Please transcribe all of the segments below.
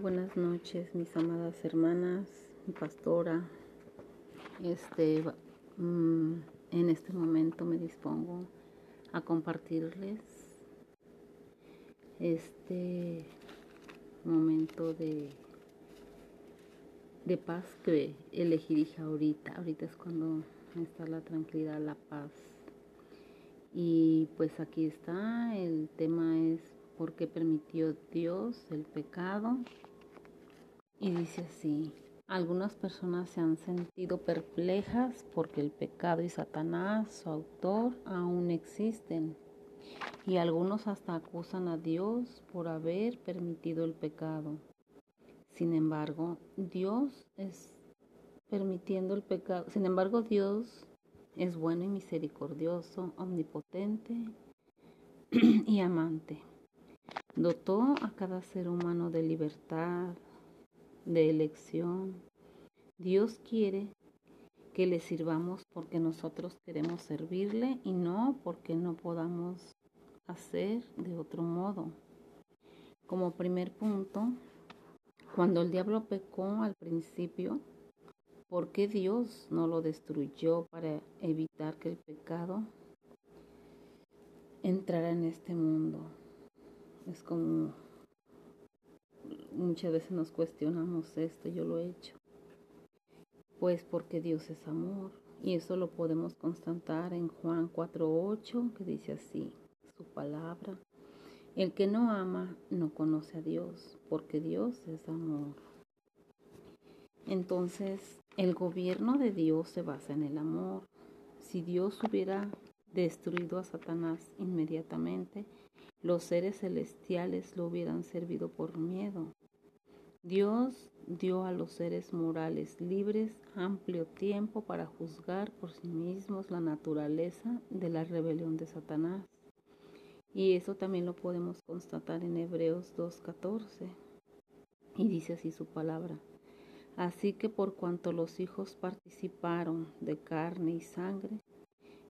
buenas noches, mis amadas hermanas, mi pastora. Este, mm, en este momento me dispongo a compartirles este momento de, de paz que elegí ahorita. Ahorita es cuando está la tranquilidad, la paz. Y pues aquí está, el tema es por qué permitió Dios el pecado. Y dice así, algunas personas se han sentido perplejas porque el pecado y Satanás, su autor, aún existen. Y algunos hasta acusan a Dios por haber permitido el pecado. Sin embargo, Dios es permitiendo el pecado. Sin embargo, Dios es bueno y misericordioso, omnipotente y amante. Dotó a cada ser humano de libertad, de elección. Dios quiere que le sirvamos porque nosotros queremos servirle y no porque no podamos hacer de otro modo. Como primer punto, cuando el diablo pecó al principio, ¿por qué Dios no lo destruyó para evitar que el pecado entrara en este mundo? Es como muchas veces nos cuestionamos esto, yo lo he hecho. Pues porque Dios es amor. Y eso lo podemos constatar en Juan 4.8, que dice así, su palabra. El que no ama no conoce a Dios, porque Dios es amor. Entonces, el gobierno de Dios se basa en el amor. Si Dios hubiera destruido a Satanás inmediatamente, los seres celestiales lo hubieran servido por miedo. Dios dio a los seres morales libres amplio tiempo para juzgar por sí mismos la naturaleza de la rebelión de Satanás. Y eso también lo podemos constatar en Hebreos 2.14. Y dice así su palabra. Así que por cuanto los hijos participaron de carne y sangre,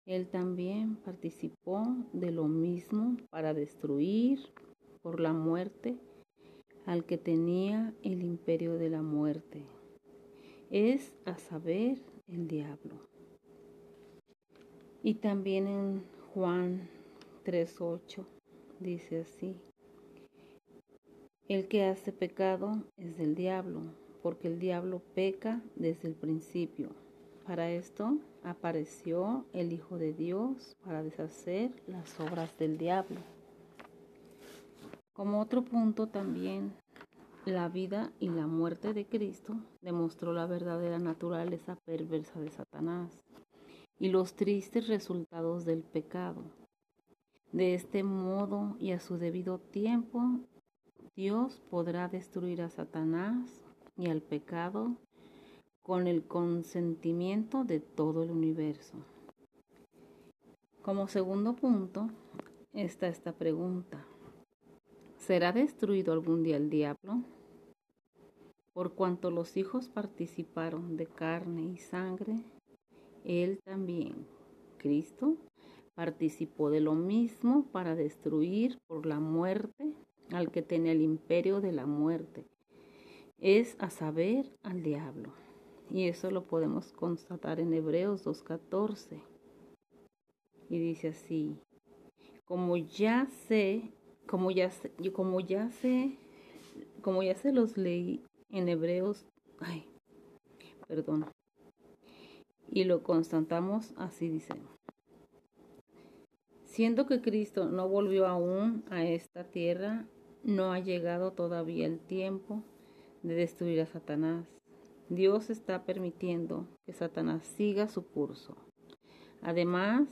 él también participó de lo mismo para destruir por la muerte al que tenía el imperio de la muerte. Es a saber el diablo. Y también en Juan 3.8 dice así, el que hace pecado es del diablo, porque el diablo peca desde el principio. Para esto apareció el Hijo de Dios para deshacer las obras del diablo. Como otro punto también, la vida y la muerte de Cristo demostró la verdadera naturaleza perversa de Satanás y los tristes resultados del pecado. De este modo y a su debido tiempo, Dios podrá destruir a Satanás y al pecado con el consentimiento de todo el universo. Como segundo punto está esta pregunta. ¿Será destruido algún día el diablo? Por cuanto los hijos participaron de carne y sangre, él también, Cristo, participó de lo mismo para destruir por la muerte al que tenía el imperio de la muerte, es a saber al diablo. Y eso lo podemos constatar en Hebreos 2.14. Y dice así, como ya sé, como ya sé, como ya como ya se los leí en Hebreos, ay, perdón. Y lo constatamos así dice. Siendo que Cristo no volvió aún a esta tierra, no ha llegado todavía el tiempo de destruir a Satanás. Dios está permitiendo que Satanás siga su curso. Además,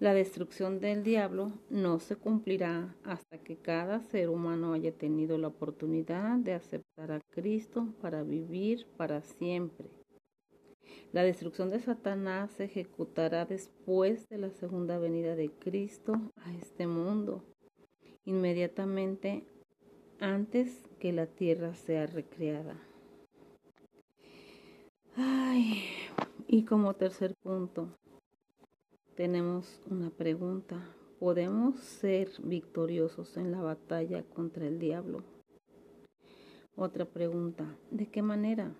la destrucción del diablo no se cumplirá hasta que cada ser humano haya tenido la oportunidad de aceptar a Cristo para vivir para siempre. La destrucción de Satanás se ejecutará después de la segunda venida de Cristo a este mundo, inmediatamente antes que la tierra sea recreada. Ay, y como tercer punto, tenemos una pregunta. ¿Podemos ser victoriosos en la batalla contra el diablo? Otra pregunta, ¿de qué manera?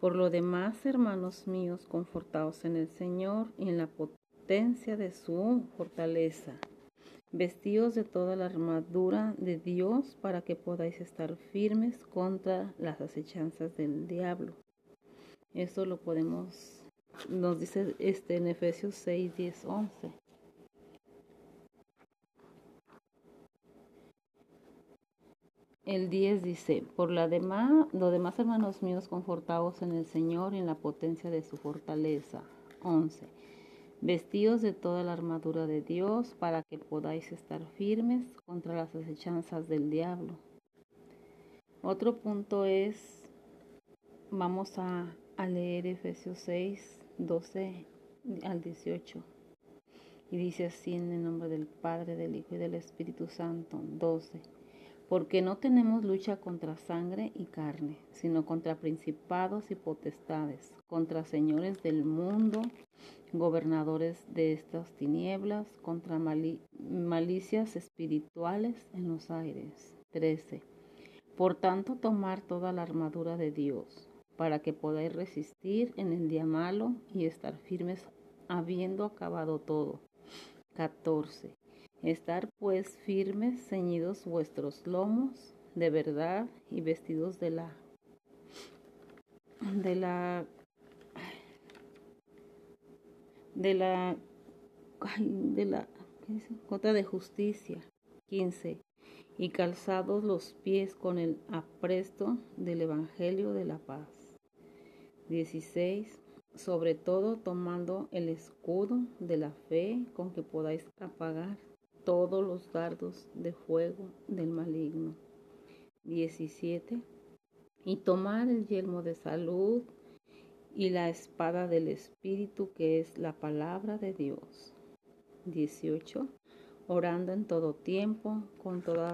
Por lo demás, hermanos míos, confortados en el Señor y en la potencia de su fortaleza, vestidos de toda la armadura de Dios para que podáis estar firmes contra las acechanzas del diablo. Esto lo podemos, nos dice este en Efesios 6, 10, 11. El 10 dice, por la demás, lo demás hermanos míos confortados en el Señor y en la potencia de su fortaleza. 11. Vestidos de toda la armadura de Dios para que podáis estar firmes contra las acechanzas del diablo. Otro punto es, vamos a, a leer Efesios 6, 12 al 18. Y dice así en el nombre del Padre, del Hijo y del Espíritu Santo. 12 porque no tenemos lucha contra sangre y carne, sino contra principados y potestades, contra señores del mundo, gobernadores de estas tinieblas, contra malicias espirituales en los aires. 13. Por tanto, tomar toda la armadura de Dios, para que podáis resistir en el día malo y estar firmes habiendo acabado todo. 14 Estar pues firmes, ceñidos vuestros lomos de verdad y vestidos de la de la de la de la ¿qué de justicia. 15 y calzados los pies con el apresto del evangelio de la paz 16 sobre todo tomando el escudo de la fe con que podáis apagar todos los dardos de fuego del maligno. 17. Y tomar el yelmo de salud y la espada del Espíritu que es la palabra de Dios. 18. Orando en todo tiempo, con toda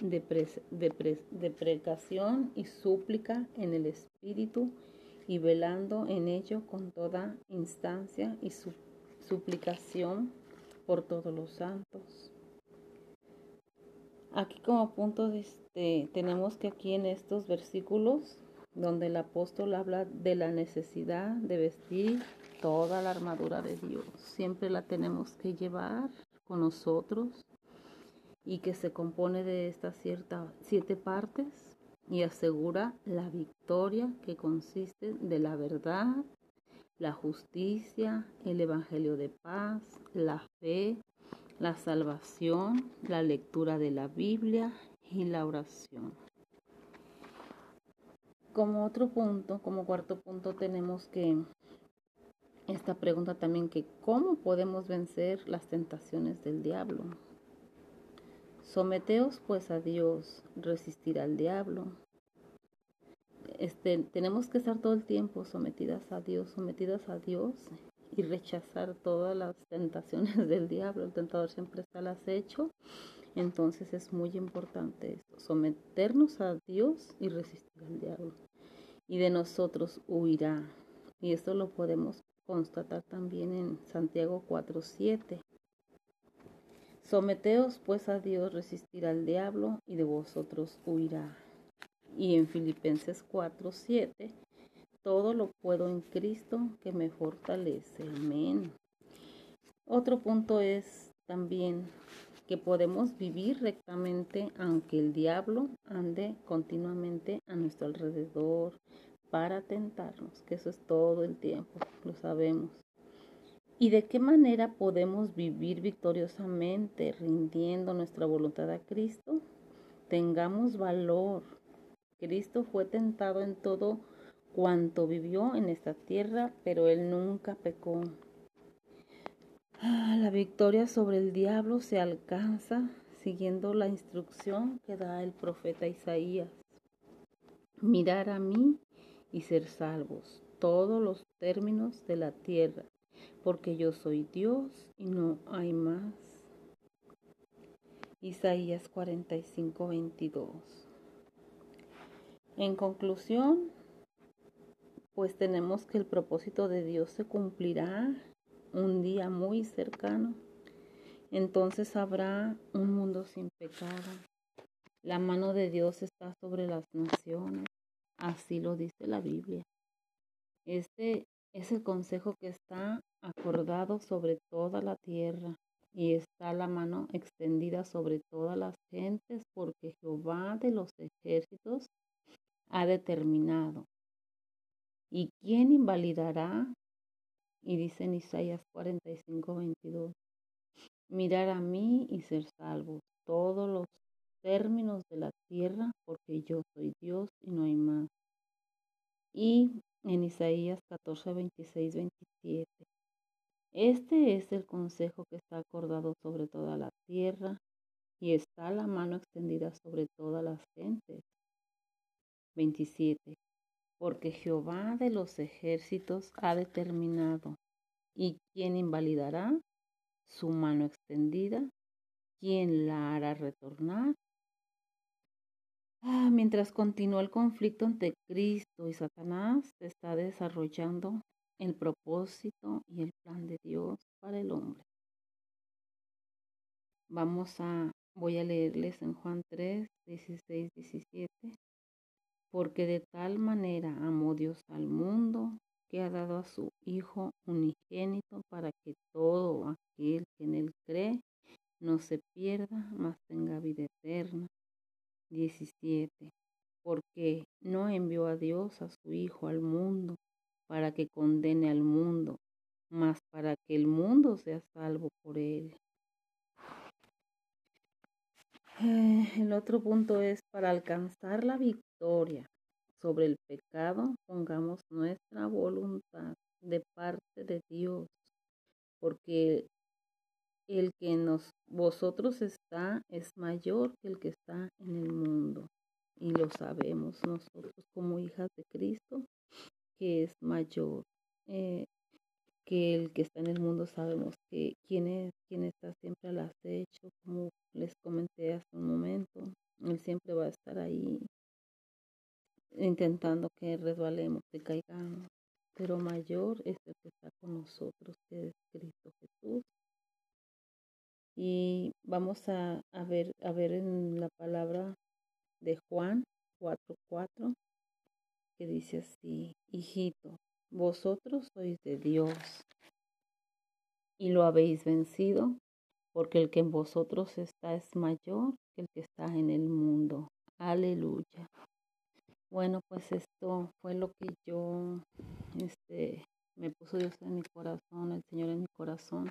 deprecación y súplica en el Espíritu y velando en ello con toda instancia y suplicación por todos los santos. Aquí como punto este, tenemos que aquí en estos versículos donde el apóstol habla de la necesidad de vestir toda la armadura de Dios. Siempre la tenemos que llevar con nosotros y que se compone de estas ciertas siete partes y asegura la victoria que consiste de la verdad, la justicia, el evangelio de paz, la fe, la salvación, la lectura de la Biblia y la oración. Como otro punto, como cuarto punto, tenemos que esta pregunta también que cómo podemos vencer las tentaciones del diablo. Someteos pues a Dios, resistir al diablo. Este, tenemos que estar todo el tiempo sometidas a Dios, sometidas a Dios y rechazar todas las tentaciones del diablo. El tentador siempre está al acecho. Entonces es muy importante someternos a Dios y resistir al diablo. Y de nosotros huirá. Y esto lo podemos constatar también en Santiago 4:7. Someteos pues a Dios, resistir al diablo y de vosotros huirá. Y en Filipenses 4:7 todo lo puedo en Cristo que me fortalece. Amén. Otro punto es también que podemos vivir rectamente aunque el diablo ande continuamente a nuestro alrededor para tentarnos, que eso es todo el tiempo, lo sabemos. ¿Y de qué manera podemos vivir victoriosamente rindiendo nuestra voluntad a Cristo? Tengamos valor. Cristo fue tentado en todo cuanto vivió en esta tierra, pero él nunca pecó. Ah, la victoria sobre el diablo se alcanza siguiendo la instrucción que da el profeta Isaías. Mirar a mí y ser salvos todos los términos de la tierra, porque yo soy Dios y no hay más. Isaías 45, 22. En conclusión, pues tenemos que el propósito de Dios se cumplirá un día muy cercano. Entonces habrá un mundo sin pecado, La mano de Dios está sobre las naciones. Así lo dice la Biblia. Este es el consejo que está acordado sobre toda la tierra y está la mano extendida sobre todas las gentes porque Jehová de los ejércitos ha determinado. ¿Y quién invalidará? Y dice en Isaías 45, 22, mirar a mí y ser salvos todos los términos de la tierra, porque yo soy Dios y no hay más. Y en Isaías 14, 26, 27. Este es el consejo que está acordado sobre toda la tierra y está la mano extendida sobre todas las gentes. 27. Porque Jehová de los ejércitos ha determinado, ¿y quién invalidará? Su mano extendida, ¿quién la hará retornar? Ah, mientras continúa el conflicto entre Cristo y Satanás, se está desarrollando el propósito y el plan de Dios para el hombre. Vamos a, voy a leerles en Juan 3, 16, 17. Porque de tal manera amó Dios al mundo que ha dado a su Hijo unigénito para que todo aquel que en él cree no se pierda, mas tenga vida eterna. 17. Porque no envió a Dios a su Hijo al mundo para que condene al mundo, mas para que el mundo sea salvo por él. Eh, el otro punto es, para alcanzar la victoria sobre el pecado, pongamos nuestra voluntad de parte de Dios, porque el que nos, vosotros está es mayor que el que está en el mundo. Y lo sabemos nosotros como hijas de Cristo, que es mayor eh, que el que está en el mundo. Sabemos que quién es, quién está siempre al acecho, como les comenté hace un momento. Él siempre va a estar ahí intentando que resbalemos, que caigamos. Pero mayor es el que está con nosotros, que es Cristo Jesús. Y vamos a, ver, a ver en la palabra de Juan 4:4 que dice así, hijito, vosotros sois de Dios y lo habéis vencido, porque el que en vosotros está es mayor que el que está en el mundo. Aleluya. Bueno, pues esto fue lo que yo, este, me puso Dios en mi corazón, el Señor en mi corazón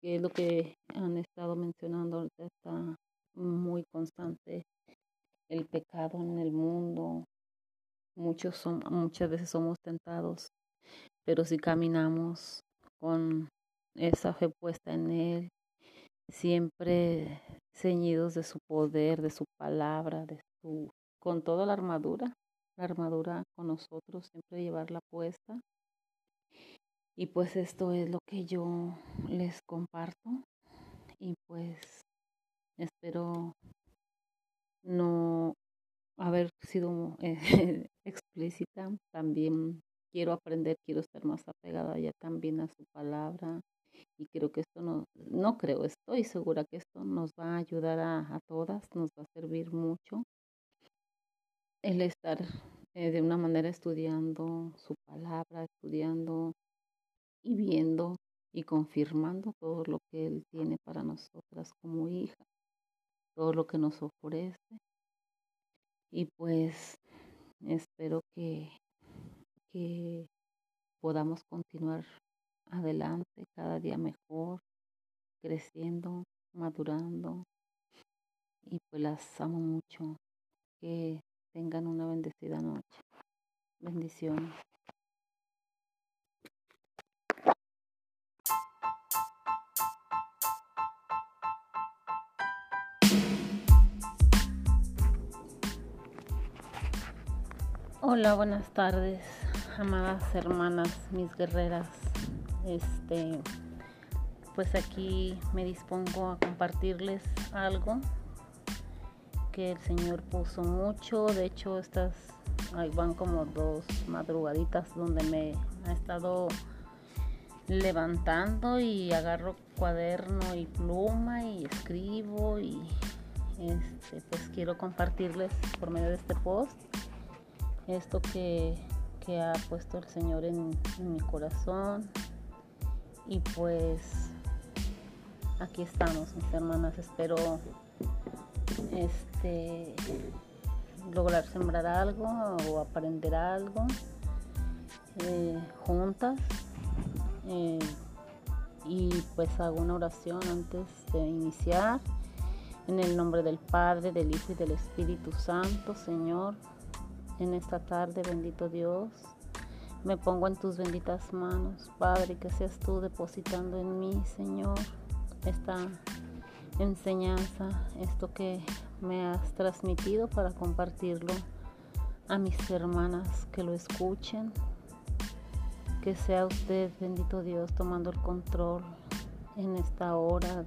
que es lo que han estado mencionando ahorita, está muy constante el pecado en el mundo. Muchos son, muchas veces somos tentados, pero si caminamos con esa fe puesta en Él, siempre ceñidos de su poder, de su palabra, de su, con toda la armadura, la armadura con nosotros, siempre llevarla puesta. Y pues esto es lo que yo les comparto y pues espero no haber sido eh, explícita. También quiero aprender, quiero estar más apegada ya también a su palabra y creo que esto no, no creo, estoy segura que esto nos va a ayudar a, todas, nos va a servir mucho el estar eh, de una manera estudiando su palabra, estudiando y viendo y confirmando todo lo que Él tiene para nosotras como hija, todo lo que nos ofrece. Y pues espero que, que podamos continuar adelante cada día mejor, creciendo, madurando. Y pues las amo mucho. Que tengan una bendecida noche. Bendiciones. Hola, buenas tardes, amadas hermanas, mis guerreras. Este, pues aquí me dispongo a compartirles algo que el Señor puso mucho. De hecho, estas van como dos madrugaditas donde me ha estado levantando y agarro cuaderno y pluma y escribo y, este, pues quiero compartirles por medio de este post esto que, ha puesto el Señor en, mi corazón. Y pues aquí estamos, mis hermanas. Espero este lograr sembrar algo o aprender algo eh, juntas. Eh, y pues hago una oración antes de iniciar. En el nombre del Padre, del Hijo y del Espíritu Santo, Señor, en esta tarde, bendito Dios, me pongo en tus benditas manos, Padre, que seas tú depositando en mí, Señor, esta enseñanza, esto que me has transmitido para compartirlo a mis hermanas que lo escuchen. Que sea usted, bendito Dios, tomando el control en esta hora.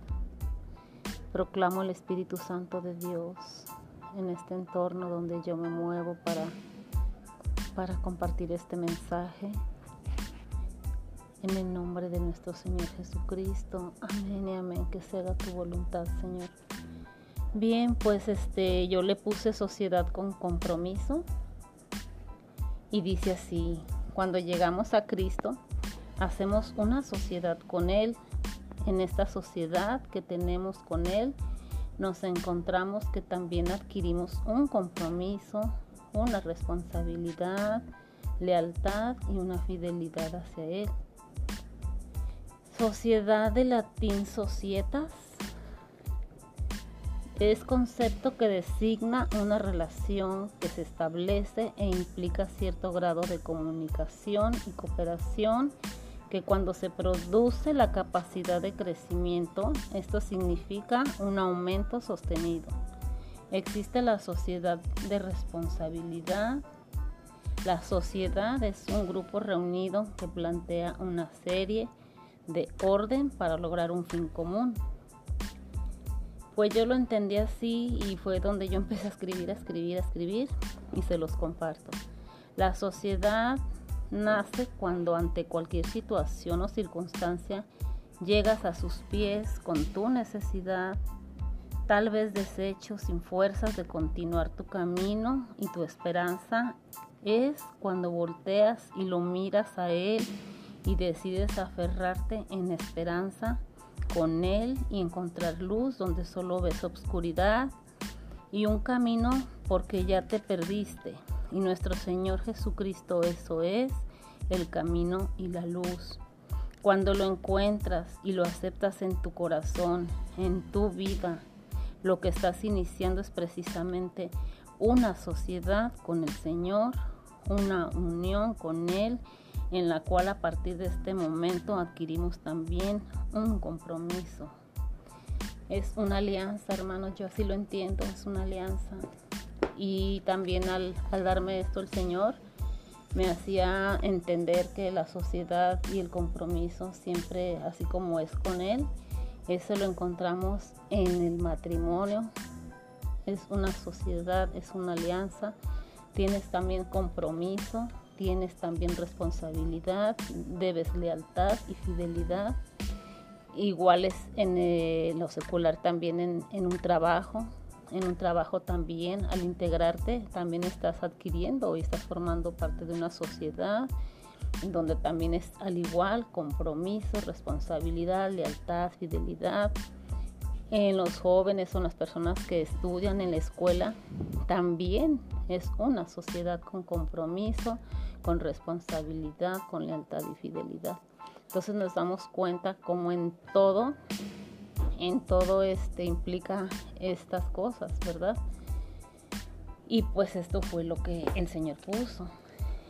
Proclamo el Espíritu Santo de Dios en este entorno donde yo me muevo para, para compartir este mensaje. En el nombre de nuestro Señor Jesucristo. Amén y amén. Que sea tu voluntad, Señor. Bien, pues este yo le puse sociedad con compromiso. Y dice así, cuando llegamos a Cristo, hacemos una sociedad con Él en esta sociedad que tenemos con Él, nos encontramos que también adquirimos un compromiso, una responsabilidad, lealtad y una fidelidad hacia Él. Sociedad de latín societas es concepto que designa una relación que se establece e implica cierto grado de comunicación y cooperación que cuando se produce la capacidad de crecimiento, esto significa un aumento sostenido. Existe la sociedad de responsabilidad. La sociedad es un grupo reunido que plantea una serie de orden para lograr un fin común. Pues yo lo entendí así y fue donde yo empecé a escribir, a escribir, a escribir y se los comparto. La sociedad nace cuando ante cualquier situación o circunstancia llegas a sus pies con tu necesidad, tal vez deshecho sin fuerzas de continuar tu camino y tu esperanza es cuando volteas y lo miras a Él y decides aferrarte en esperanza con Él y encontrar luz donde solo ves obscuridad y un camino porque ya te perdiste y nuestro Señor Jesucristo eso es el camino y la luz. Cuando lo encuentras y lo aceptas en tu corazón, en tu vida, lo que estás iniciando es precisamente una sociedad con el Señor, una unión con Él, en la cual a partir de este momento adquirimos también un compromiso. Es una alianza, hermanos, yo así lo entiendo, es una alianza y también al, darme esto el Señor me hacía entender que la sociedad y el compromiso siempre, así como es con Él, eso lo encontramos en el matrimonio. Es una sociedad, es una alianza. Tienes también compromiso, tienes también responsabilidad, debes lealtad y fidelidad. Iguales en eh, lo secular también en un trabajo, en un trabajo también, al integrarte, también estás adquiriendo y estás formando parte de una sociedad donde también es al igual compromiso, responsabilidad, lealtad, fidelidad. En los jóvenes son las personas que estudian en la escuela, también es una sociedad con compromiso, con responsabilidad, con lealtad y fidelidad. Entonces nos damos cuenta como en todo en todo este implica estas cosas, ¿verdad? Y pues esto fue lo que el Señor puso.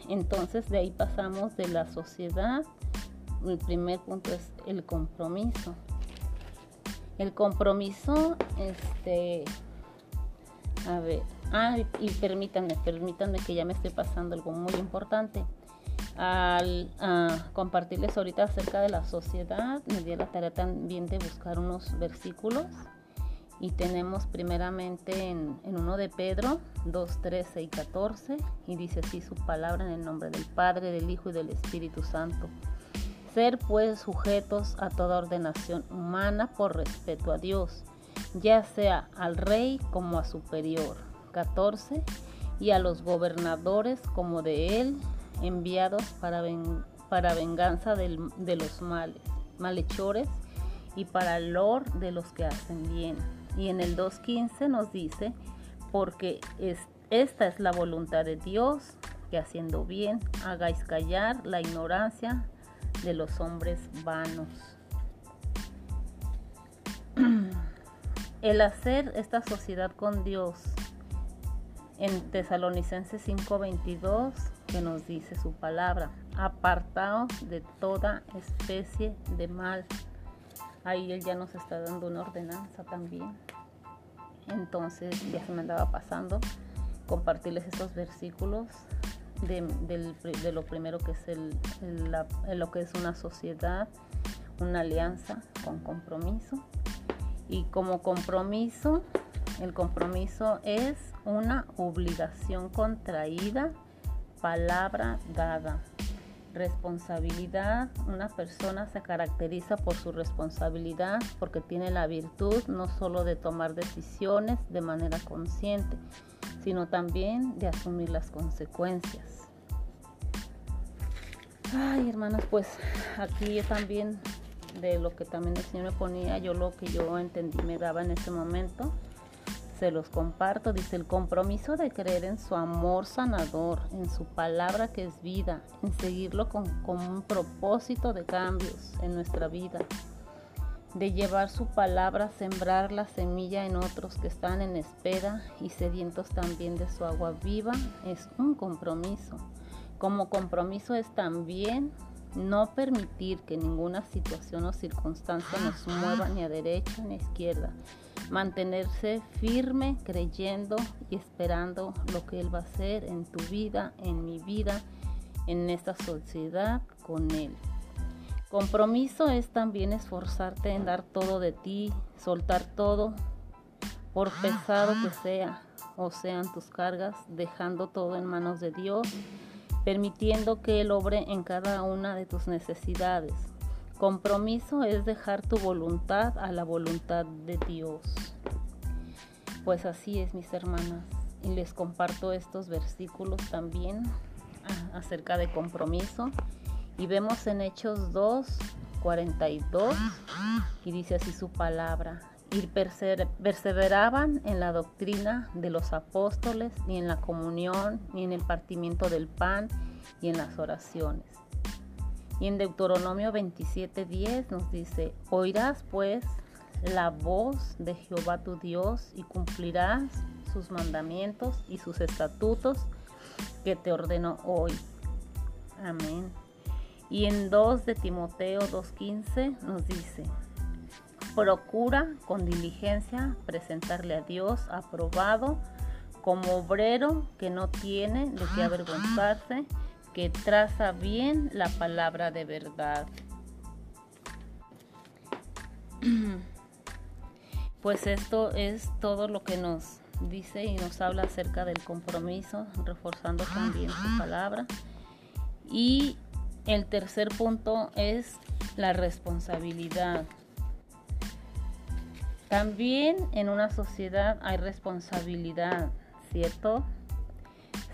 Entonces de ahí pasamos de la sociedad. El primer punto es el compromiso. El compromiso, este, a ver, ah, y permítanme, permítanme que ya me estoy pasando algo muy importante al compartirles ahorita acerca de la sociedad, me di la tarea también de buscar unos versículos y tenemos primeramente en, en uno de Pedro 2, 13 y 14 y dice así su palabra en el nombre del Padre, del Hijo y del Espíritu Santo. Ser pues sujetos a toda ordenación humana por respeto a Dios ya sea al rey como a superior. 14. Y a los gobernadores como de él, enviados para, para venganza de los males, malhechores y para el lor de los que hacen bien. Y en el 2.15 nos dice, porque esta es la voluntad de Dios, que haciendo bien hagáis callar la ignorancia de los hombres vanos. El hacer esta sociedad con Dios en Tesalonicenses 5:22 que nos dice su palabra, apartados de toda especie de mal. Ahí él ya nos está dando una ordenanza también. Entonces ya se me andaba pasando compartirles estos versículos de, lo primero que es lo que es una sociedad, una alianza con compromiso. Y como compromiso, el compromiso es una obligación contraída, palabra dada. Responsabilidad, una persona se caracteriza por su responsabilidad porque tiene la virtud no solo de tomar decisiones de manera consciente, sino también de asumir las consecuencias. Ay, hermanas, pues aquí también de lo que también el Señor me ponía, yo lo que yo entendí me daba en ese momento, se los comparto, dice el compromiso de creer en su amor sanador, en su palabra que es vida, en seguirlo con, con un propósito de cambios en nuestra vida de llevar su palabra, sembrar la semilla en otros que están en espera y sedientos también de su agua viva, es un compromiso. Como compromiso es también no permitir que ninguna situación o circunstancia nos mueva ni a derecha ni a izquierda. Mantenerse firme, creyendo y esperando lo que Él va a hacer en tu vida, en mi vida, en esta sociedad con Él. Compromiso es también esforzarte en dar todo de ti, soltar todo, por pesado que sea, o sean tus cargas, dejando todo en manos de Dios, permitiendo que Él obre en cada una de tus necesidades. Compromiso es dejar tu voluntad a la voluntad de Dios. Pues así es, mis hermanas. Y les comparto estos versículos también ah, acerca de compromiso y vemos en Hechos 2, 42, y dice así su palabra. Y perseveraban en la doctrina de los apóstoles, ni en la comunión, ni en el partimiento del pan, y en las oraciones. Y en Deuteronomio 27:10 nos dice, oirás pues la voz de Jehová tu Dios y cumplirás sus mandamientos y sus estatutos que te ordeno hoy. Amén. Y en 2 de Timoteo 2.15 nos dice, procura con diligencia presentarle a Dios aprobado como obrero que no tiene de qué avergonzarse, que traza bien la palabra de verdad. Pues esto es todo lo que nos dice y nos habla acerca del compromiso, reforzando también su palabra. Y el tercer punto es la responsabilidad. También en una sociedad hay responsabilidad, ¿cierto?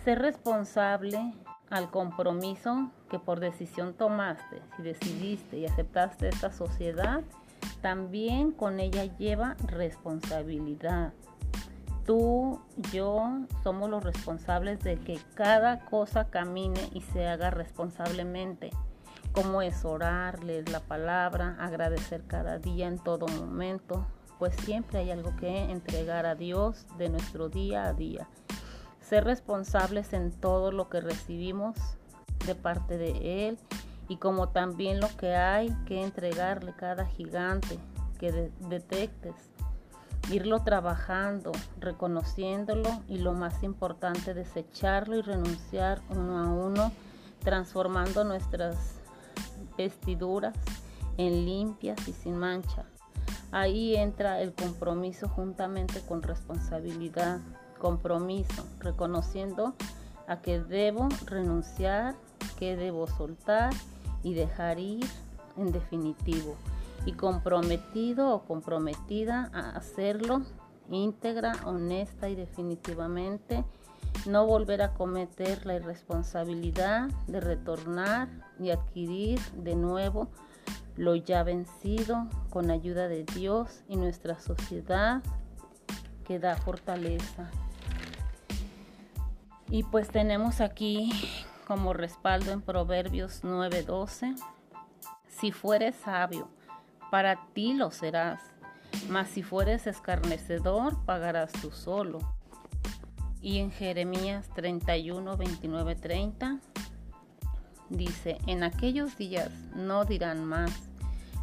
Ser responsable al compromiso que por decisión tomaste, si decidiste y aceptaste esta sociedad, también con ella lleva responsabilidad tú, yo somos los responsables de que cada cosa camine y se haga responsablemente, como es orar, leer la palabra, agradecer cada día en todo momento, pues siempre hay algo que entregar a Dios de nuestro día a día. Ser responsables en todo lo que recibimos de parte de Él y como también lo que hay que entregarle cada gigante que detectes irlo trabajando, reconociéndolo y lo más importante, desecharlo y renunciar uno a uno, transformando nuestras vestiduras en limpias y sin mancha. Ahí entra el compromiso juntamente con responsabilidad, compromiso, reconociendo a que debo renunciar, que debo soltar y dejar ir en definitivo. Y comprometido o comprometida a hacerlo íntegra, honesta y definitivamente, no volver a cometer la irresponsabilidad de retornar y adquirir de nuevo lo ya vencido con ayuda de Dios y nuestra sociedad que da fortaleza. Y pues tenemos aquí como respaldo en Proverbios 9:12, si fueres sabio, para ti lo serás, mas si fueres escarnecedor, pagarás tú solo. Y en Jeremías 31, 29, 30 dice, en aquellos días no dirán más,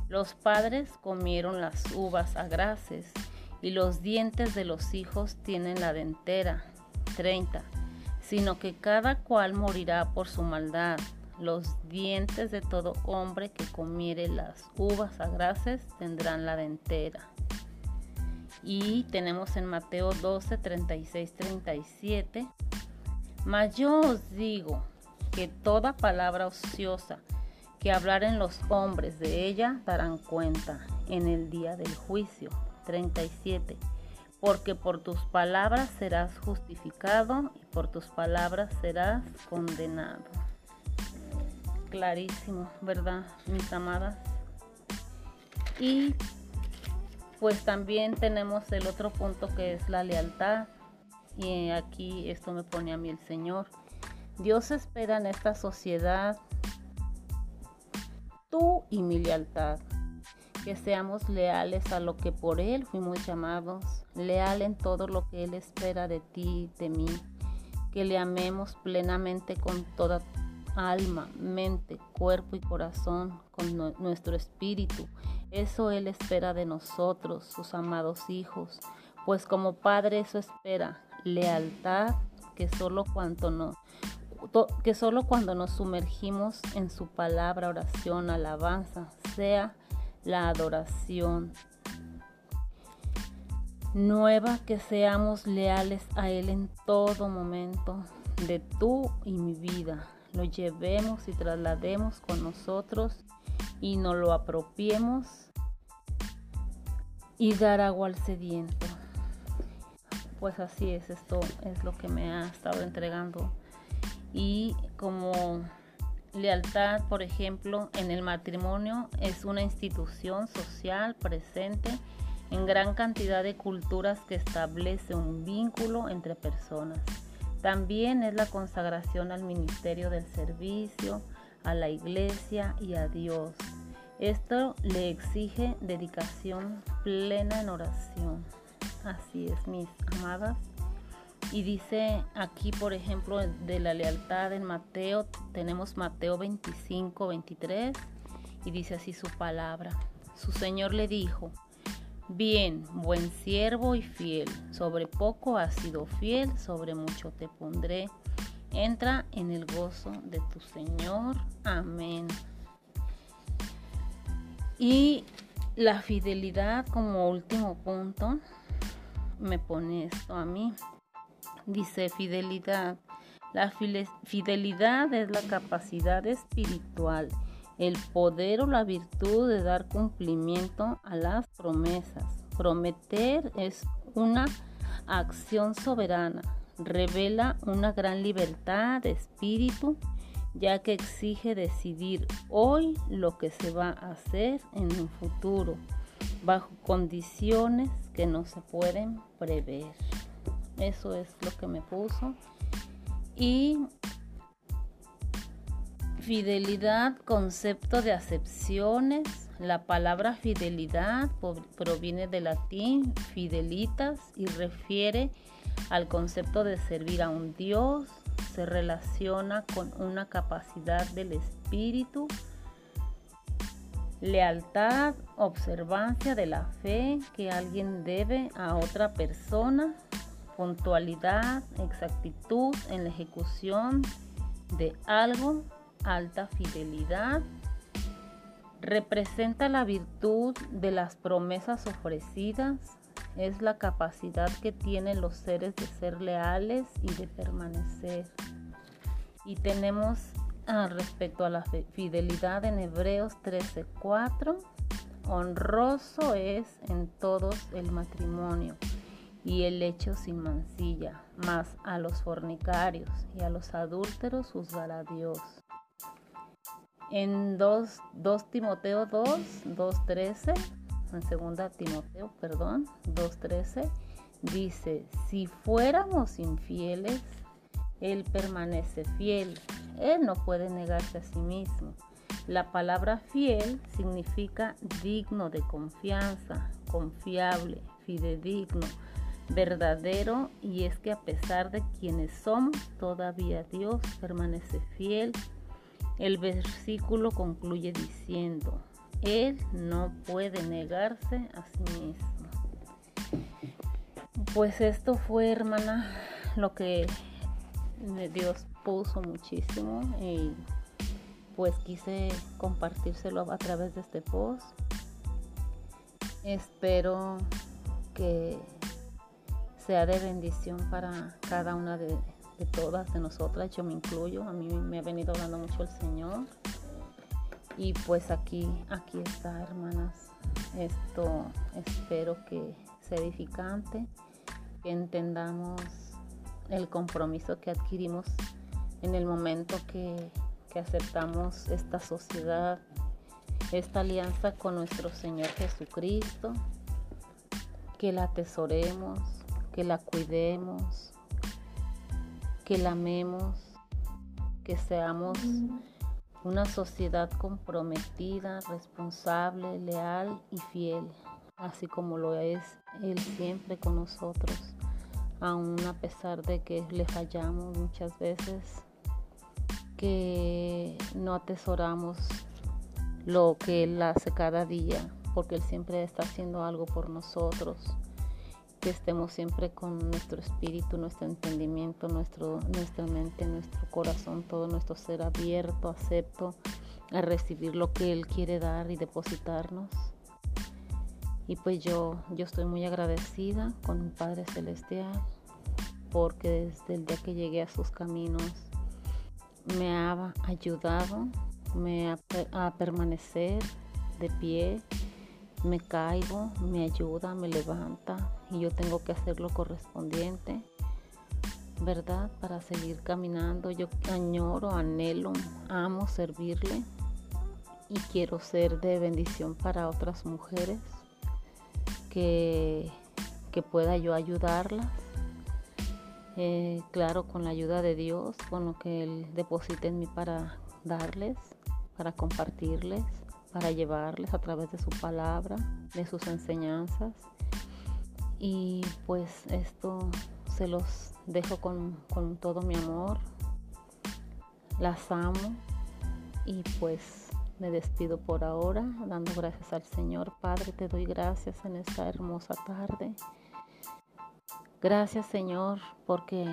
los padres comieron las uvas agraces y los dientes de los hijos tienen la dentera. 30. Sino que cada cual morirá por su maldad. Los dientes de todo hombre que comiere las uvas agraces tendrán la dentera. Y tenemos en Mateo 12, 36, 37. Mas yo os digo que toda palabra ociosa que hablaren los hombres de ella darán cuenta en el día del juicio. 37. Porque por tus palabras serás justificado y por tus palabras serás condenado. Clarísimo, ¿verdad, mis amadas? Y pues también tenemos el otro punto que es la lealtad. Y aquí esto me pone a mí el Señor. Dios espera en esta sociedad tú y mi lealtad. Que seamos leales a lo que por Él fuimos llamados, leal en todo lo que Él espera de ti, de mí, que le amemos plenamente con toda alma, mente, cuerpo y corazón, con nuestro espíritu. Eso Él espera de nosotros, sus amados hijos, pues como Padre eso espera, lealtad que solo cuando no que solo cuando nos sumergimos en su palabra, oración, alabanza, sea la adoración. Nueva que seamos leales a Él en todo momento de tú y mi vida. Lo llevemos y traslademos con nosotros y nos lo apropiemos y dar agua al sediento. Pues así es, esto es lo que me ha estado entregando. Y como Lealtad, por ejemplo, en el matrimonio es una institución social presente en gran cantidad de culturas que establece un vínculo entre personas. También es la consagración al ministerio del servicio, a la iglesia y a Dios. Esto le exige dedicación plena en oración. Así es, mis amadas. Y dice aquí, por ejemplo, de la lealtad en Mateo, tenemos Mateo 25, 23, y dice así su palabra. Su Señor le dijo, bien, buen siervo y fiel, sobre poco has sido fiel, sobre mucho te pondré. Entra en el gozo de tu Señor. Amén. Y la fidelidad como último punto me pone esto a mí. Dice fidelidad. La fidelidad es la capacidad espiritual, el poder o la virtud de dar cumplimiento a las promesas. Prometer es una acción soberana, revela una gran libertad de espíritu, ya que exige decidir hoy lo que se va a hacer en un futuro, bajo condiciones que no se pueden prever. Eso es lo que me puso. Y fidelidad, concepto de acepciones. La palabra fidelidad proviene del latín fidelitas y refiere al concepto de servir a un Dios. Se relaciona con una capacidad del espíritu, lealtad, observancia de la fe que alguien debe a otra persona puntualidad, exactitud en la ejecución de algo, alta fidelidad. Representa la virtud de las promesas ofrecidas, es la capacidad que tienen los seres de ser leales y de permanecer. Y tenemos ah, respecto a la fidelidad en Hebreos 13:4, honroso es en todos el matrimonio y el hecho sin mancilla, mas a los fornicarios y a los adúlteros juzgará Dios. En 2, 2 Timoteo 2, 2.13, en 2 Timoteo, perdón, 2.13, dice, si fuéramos infieles, Él permanece fiel, Él no puede negarse a sí mismo. La palabra fiel significa digno de confianza, confiable, fidedigno, verdadero y es que a pesar de quienes somos, todavía Dios permanece fiel. El versículo concluye diciendo, Él no puede negarse a sí mismo. Pues esto fue, hermana, lo que Dios puso muchísimo y pues quise compartírselo a través de este post. Espero que sea de bendición para cada una de, todas de nosotras, yo me incluyo, a mí me ha venido hablando mucho el Señor. Y pues aquí, aquí está, hermanas. Esto espero que sea edificante, que entendamos el compromiso que adquirimos en el momento que, que aceptamos esta sociedad, esta alianza con nuestro Señor Jesucristo, que la atesoremos, que la cuidemos, que la amemos, que seamos una sociedad comprometida, responsable, leal y fiel, así como lo es Él siempre con nosotros, aun a pesar de que le fallamos muchas veces, que no atesoramos lo que Él hace cada día, porque Él siempre está haciendo algo por nosotros que estemos siempre con nuestro espíritu, nuestro entendimiento, nuestro, nuestra mente, nuestro corazón, todo nuestro ser abierto, acepto a recibir lo que Él quiere dar y depositarnos. Y pues yo, yo estoy muy agradecida con mi Padre Celestial porque desde el día que llegué a sus caminos me ha ayudado me a permanecer de pie me caigo, me ayuda, me levanta y yo tengo que hacer lo correspondiente, ¿verdad? Para seguir caminando. Yo añoro, anhelo, amo servirle y quiero ser de bendición para otras mujeres que, que pueda yo ayudarlas. Eh, claro, con la ayuda de Dios, con lo que Él deposite en mí para darles, para compartirles para llevarles a través de su palabra, de sus enseñanzas. Y pues esto se los dejo con, todo mi amor. Las amo y pues me despido por ahora, dando gracias al Señor. Padre, te doy gracias en esta hermosa tarde. Gracias Señor, porque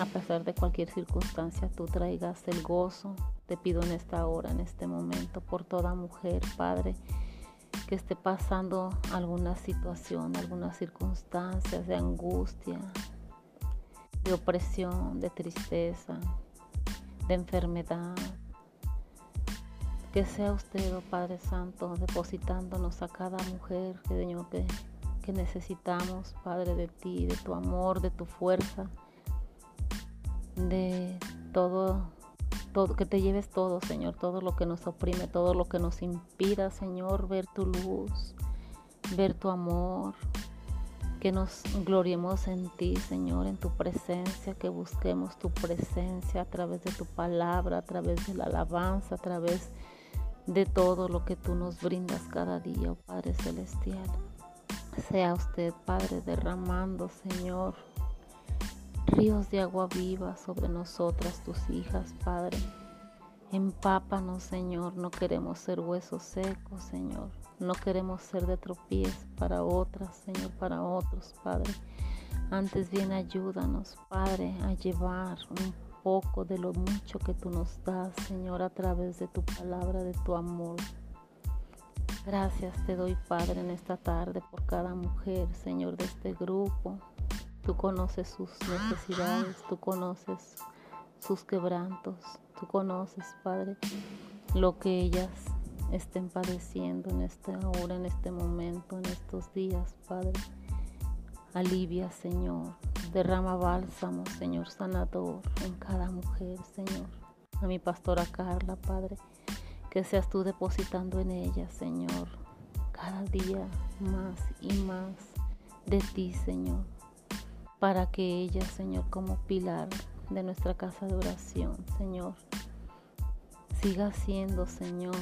a pesar de cualquier circunstancia, tú traigas el gozo, te pido en esta hora, en este momento, por toda mujer, Padre, que esté pasando alguna situación, algunas circunstancias de angustia, de opresión, de tristeza, de enfermedad. Que sea usted, oh Padre Santo, depositándonos a cada mujer que, que, que necesitamos, Padre, de ti, de tu amor, de tu fuerza, de todo que te lleves todo, Señor, todo lo que nos oprime, todo lo que nos impida, Señor, ver tu luz, ver tu amor, que nos gloriemos en ti, Señor, en tu presencia, que busquemos tu presencia a través de tu palabra, a través de la alabanza, a través de todo lo que tú nos brindas cada día, oh Padre Celestial. Sea usted, Padre, derramando, Señor, ríos de agua viva sobre nosotras, tus hijas, Padre. Empápanos, Señor, no queremos ser huesos secos, Señor. No queremos ser de tropiezo para otras, Señor, para otros, Padre. Antes bien ayúdanos, Padre, a llevar un poco de lo mucho que tú nos das, Señor, a través de tu palabra, de tu amor. Gracias te doy, Padre, en esta tarde por cada mujer, Señor, de este grupo, Tú conoces sus necesidades, tú conoces sus quebrantos, tú conoces, Padre, lo que ellas estén padeciendo en esta hora, en este momento, en estos días, Padre. Alivia, Señor. Derrama bálsamo, Señor sanador, en cada mujer, Señor. A mi pastora Carla, Padre, que seas tú depositando en ella, Señor, cada día más y más de ti, Señor, para que ella, Señor, como pilar de nuestra casa de oración, Señor, siga siendo, Señor,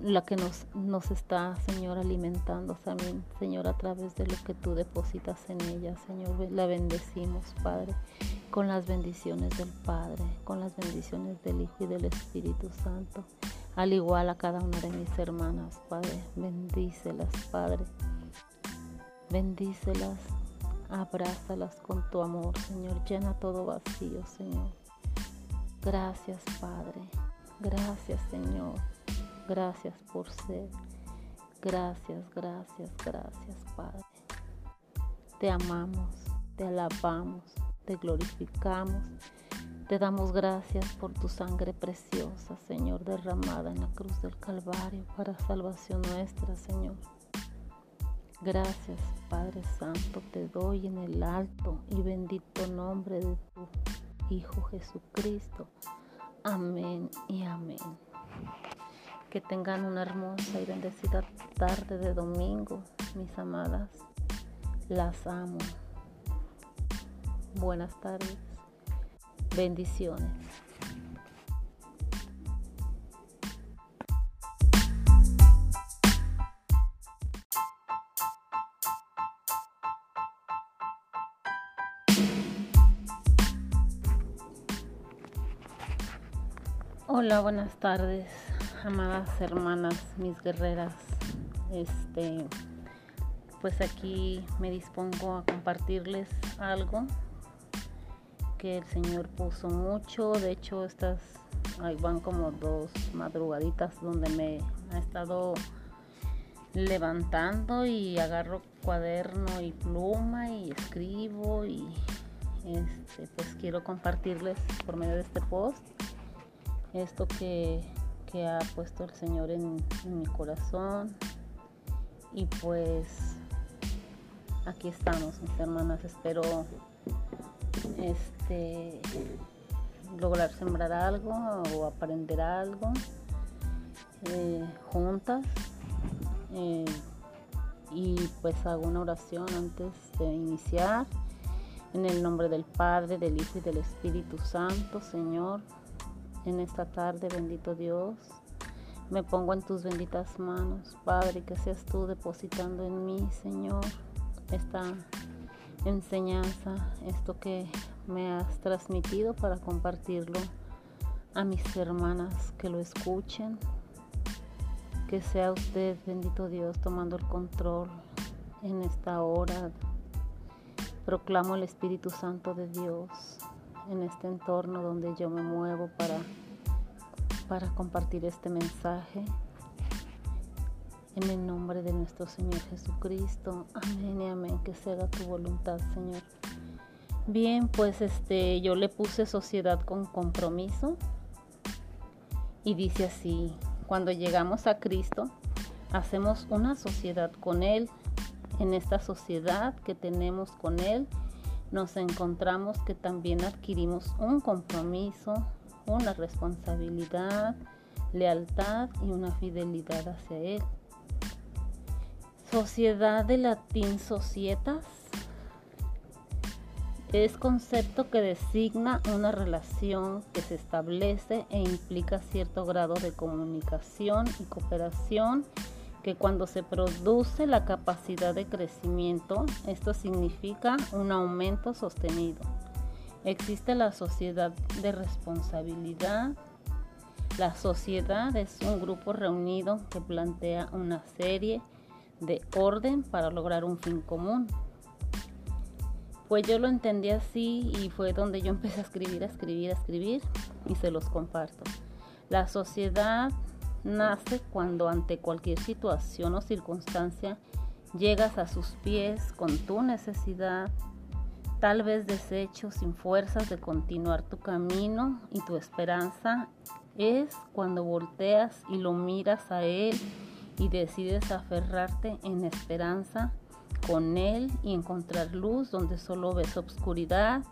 la que nos, nos está, Señor, alimentando también, Señor, a través de lo que tú depositas en ella, Señor. La bendecimos, Padre, con las bendiciones del Padre, con las bendiciones del Hijo y del Espíritu Santo, al igual a cada una de mis hermanas, Padre. Bendícelas, Padre. Bendícelas, abrázalas con tu amor, Señor. Llena todo vacío, Señor. Gracias, Padre. Gracias, Señor. Gracias por ser. Gracias, gracias, gracias, Padre. Te amamos, te alabamos, te glorificamos. Te damos gracias por tu sangre preciosa, Señor, derramada en la cruz del Calvario para salvación nuestra, Señor. Gracias, Padre Santo, te doy en el alto y bendito nombre de tu Hijo Jesucristo. Amén y amén. Que tengan una hermosa y bendecida tarde de domingo, mis amadas. Las amo. Buenas tardes. Bendiciones. Hola, buenas tardes amadas hermanas, mis guerreras. Este, pues aquí me dispongo a compartirles algo que el Señor puso mucho. De hecho, estas ahí van como dos madrugaditas donde me ha estado levantando y agarro cuaderno y pluma y escribo y este, pues quiero compartirles por medio de este post esto que que ha puesto el Señor en, mi corazón. Y pues aquí estamos, mis hermanas. Espero este lograr sembrar algo o aprender algo eh, juntas. Eh, y pues hago una oración antes de iniciar. En el nombre del Padre, del Hijo y del Espíritu Santo, Señor en esta tarde, bendito Dios. Me pongo en tus benditas manos, Padre, que seas tú depositando en mí, Señor, esta enseñanza, esto que me has transmitido para compartirlo a mis hermanas que lo escuchen. Que sea usted, bendito Dios, tomando el control en esta hora. Proclamo el Espíritu Santo de Dios en este entorno donde yo me muevo para, para compartir este mensaje. En el nombre de nuestro Señor Jesucristo. Amén y amén. Que se haga tu voluntad, Señor. Bien, pues este yo le puse sociedad con compromiso. Y dice así, cuando llegamos a Cristo, hacemos una sociedad con Él. En esta sociedad que tenemos con Él, nos encontramos que también adquirimos un compromiso, una responsabilidad, lealtad y una fidelidad hacia Él. Sociedad de latín societas es concepto que designa una relación que se establece e implica cierto grado de comunicación y cooperación que cuando se produce la capacidad de crecimiento, esto significa un aumento sostenido. Existe la sociedad de responsabilidad. La sociedad es un grupo reunido que plantea una serie de orden para lograr un fin común. Pues yo lo entendí así y fue donde yo empecé a escribir, a escribir, a escribir y se los comparto. La sociedad nace cuando ante cualquier situación o circunstancia llegas a sus pies con tu necesidad, tal vez deshecho, sin fuerzas de continuar tu camino y tu esperanza es cuando volteas y lo miras a Él y decides aferrarte en esperanza con Él y encontrar luz donde solo ves obscuridad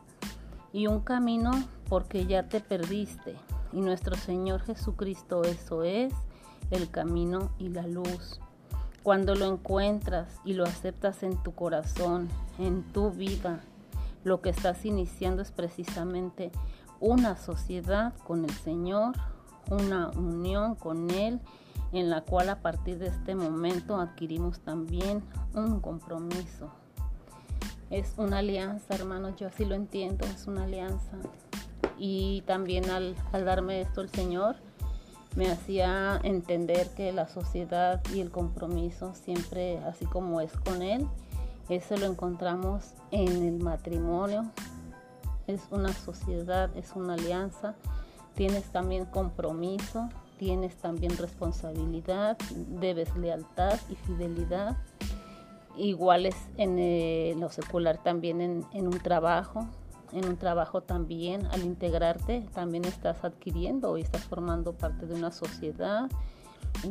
y un camino porque ya te perdiste. Y nuestro Señor Jesucristo eso es el camino y la luz. Cuando lo encuentras y lo aceptas en tu corazón, en tu vida, lo que estás iniciando es precisamente una sociedad con el Señor, una unión con Él, en la cual a partir de este momento adquirimos también un compromiso. Es una alianza, hermanos, yo así lo entiendo, es una alianza. Y también al, darme esto el Señor, me hacía entender que la sociedad y el compromiso siempre, así como es con Él, eso lo encontramos en el matrimonio. Es una sociedad, es una alianza. Tienes también compromiso, tienes también responsabilidad, debes lealtad y fidelidad. Iguales en eh, lo secular también en un trabajo, en un trabajo también, al integrarte, también estás adquiriendo y estás formando parte de una sociedad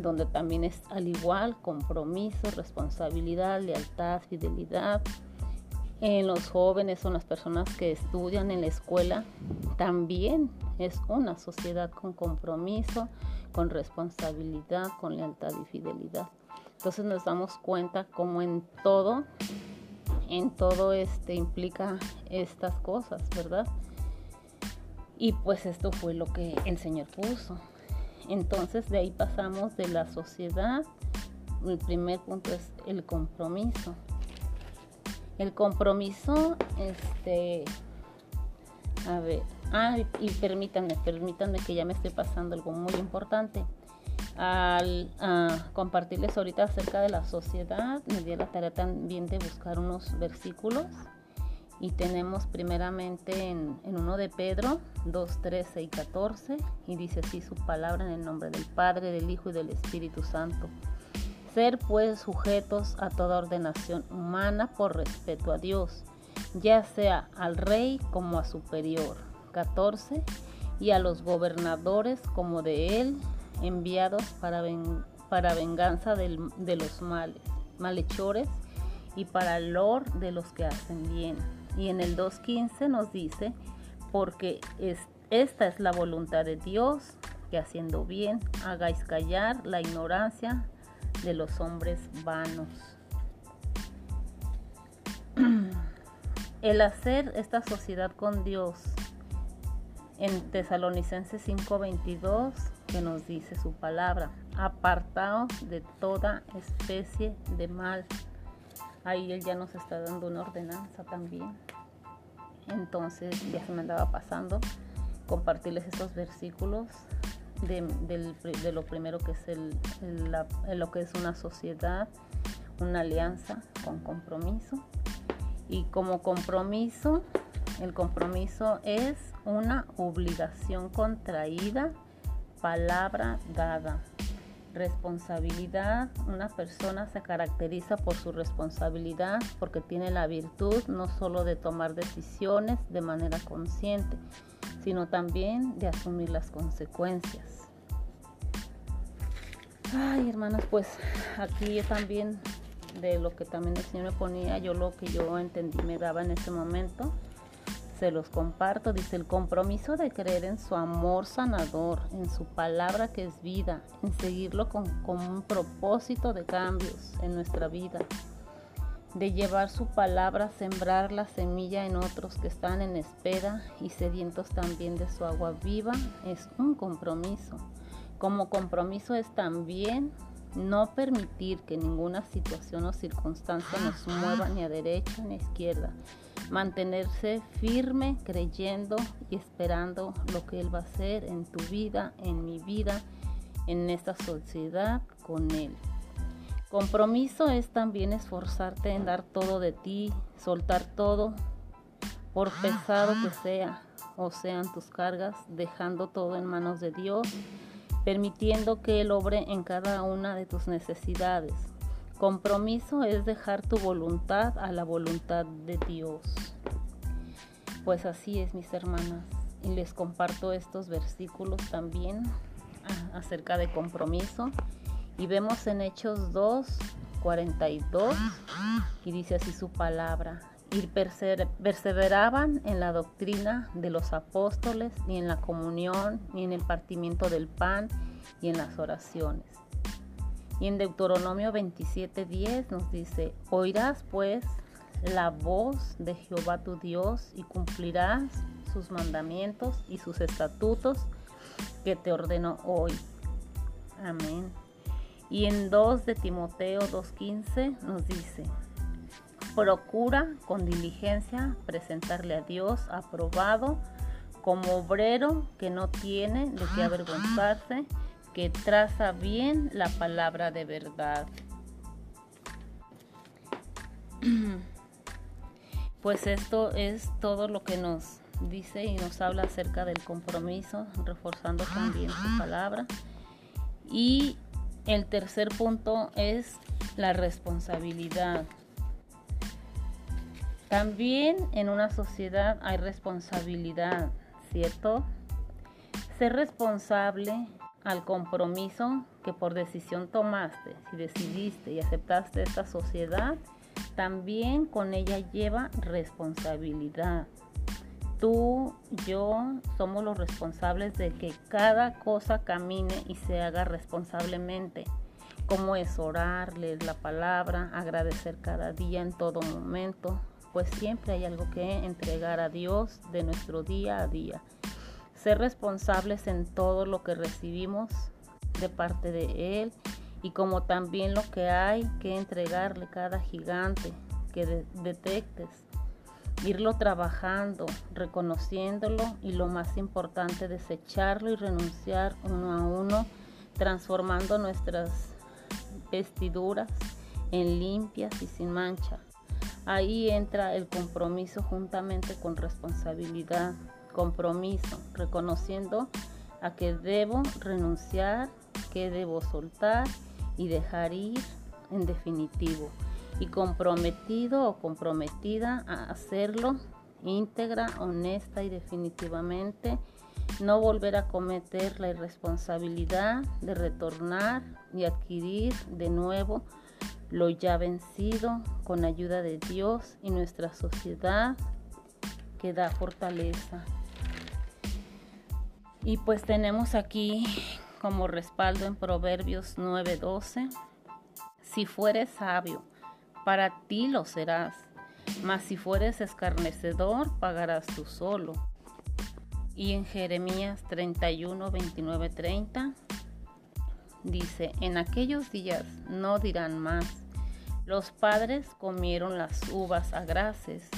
donde también es al igual compromiso, responsabilidad, lealtad, fidelidad. En los jóvenes son las personas que estudian en la escuela, también es una sociedad con compromiso, con responsabilidad, con lealtad y fidelidad. Entonces nos damos cuenta como en todo en todo este implica estas cosas, ¿verdad? Y pues esto fue lo que el Señor puso. Entonces de ahí pasamos de la sociedad. El primer punto es el compromiso. El compromiso, este, a ver, ah, y permítanme, permítanme que ya me esté pasando algo muy importante al compartirles ahorita acerca de la sociedad, me di la tarea también de buscar unos versículos y tenemos primeramente en, en uno de Pedro 2, 13 y 14 y dice así su palabra en el nombre del Padre, del Hijo y del Espíritu Santo. Ser pues sujetos a toda ordenación humana por respeto a Dios, ya sea al rey como a superior. 14 y a los gobernadores como de él enviados para, para venganza de los males, malhechores y para lor de los que hacen bien. Y en el 2.15 nos dice, porque es, esta es la voluntad de Dios, que haciendo bien hagáis callar la ignorancia de los hombres vanos. El hacer esta sociedad con Dios en Tesalonicenses 5:22 que nos dice su palabra, apartados de toda especie de mal. Ahí él ya nos está dando una ordenanza también. Entonces ya se me andaba pasando compartirles estos versículos de, lo primero que es el, lo que es una sociedad, una alianza con compromiso. Y como compromiso, el compromiso es una obligación contraída palabra dada. Responsabilidad. Una persona se caracteriza por su responsabilidad porque tiene la virtud no solo de tomar decisiones de manera consciente, sino también de asumir las consecuencias. Ay, hermanas, pues aquí también de lo que también el Señor me ponía, yo lo que yo entendí me daba en ese momento se los comparto, dice el compromiso de creer en su amor sanador, en su palabra que es vida, en seguirlo con, un propósito de cambios en nuestra vida, de llevar su palabra, sembrar la semilla en otros que están en espera y sedientos también de su agua viva, es un compromiso. Como compromiso es también no permitir que ninguna situación o circunstancia nos mueva ni a derecha ni a izquierda, mantenerse firme creyendo y esperando lo que Él va a hacer en tu vida, en mi vida, en esta sociedad con Él. Compromiso es también esforzarte en dar todo de ti, soltar todo, por pesado que sea, o sean tus cargas, dejando todo en manos de Dios, permitiendo que Él obre en cada una de tus necesidades Compromiso es dejar tu voluntad a la voluntad de Dios. Pues así es, mis hermanas. les comparto estos versículos también ah, acerca de compromiso. Y vemos en Hechos 2, 42, y dice así su palabra. Y perseveraban en la doctrina de los apóstoles, ni en la comunión, ni en el partimiento del pan, y en las oraciones. Y en Deuteronomio 27:10 nos dice, oirás pues la voz de Jehová tu Dios y cumplirás sus mandamientos y sus estatutos que te ordeno hoy. Amén. Y en 2 de Timoteo 2.15 nos dice, procura con diligencia presentarle a Dios aprobado como obrero que no tiene de qué avergonzarse, que traza bien la palabra de verdad. Pues esto es todo lo que nos dice y nos habla acerca del compromiso, reforzando también su palabra. Y el tercer punto es la responsabilidad. También en una sociedad hay responsabilidad, ¿cierto? Ser responsable al compromiso que por decisión tomaste, si decidiste y aceptaste esta sociedad, también con ella lleva responsabilidad. Tú, yo somos los responsables de que cada cosa camine y se haga responsablemente, como es orar, leer la palabra, agradecer cada día en todo momento, pues siempre hay algo que entregar a Dios de nuestro día a día ser responsables en todo lo que recibimos de parte de Él y como también lo que hay que entregarle cada gigante que detectes, irlo trabajando, reconociéndolo y lo más importante, desecharlo y renunciar uno a uno, transformando nuestras vestiduras en limpias y sin mancha. Ahí entra el compromiso juntamente con responsabilidad compromiso, reconociendo a que debo renunciar, que debo soltar y dejar ir en definitivo. Y comprometido o comprometida a hacerlo íntegra, honesta y definitivamente. No volver a cometer la irresponsabilidad de retornar y adquirir de nuevo lo ya vencido con ayuda de Dios y nuestra sociedad que da fortaleza. Y pues tenemos aquí como respaldo en Proverbios 9:12, si fueres sabio, para ti lo serás, mas si fueres escarnecedor, pagarás tú solo. Y en Jeremías 31, 29, 30 dice, en aquellos días no dirán más, los padres comieron las uvas agraces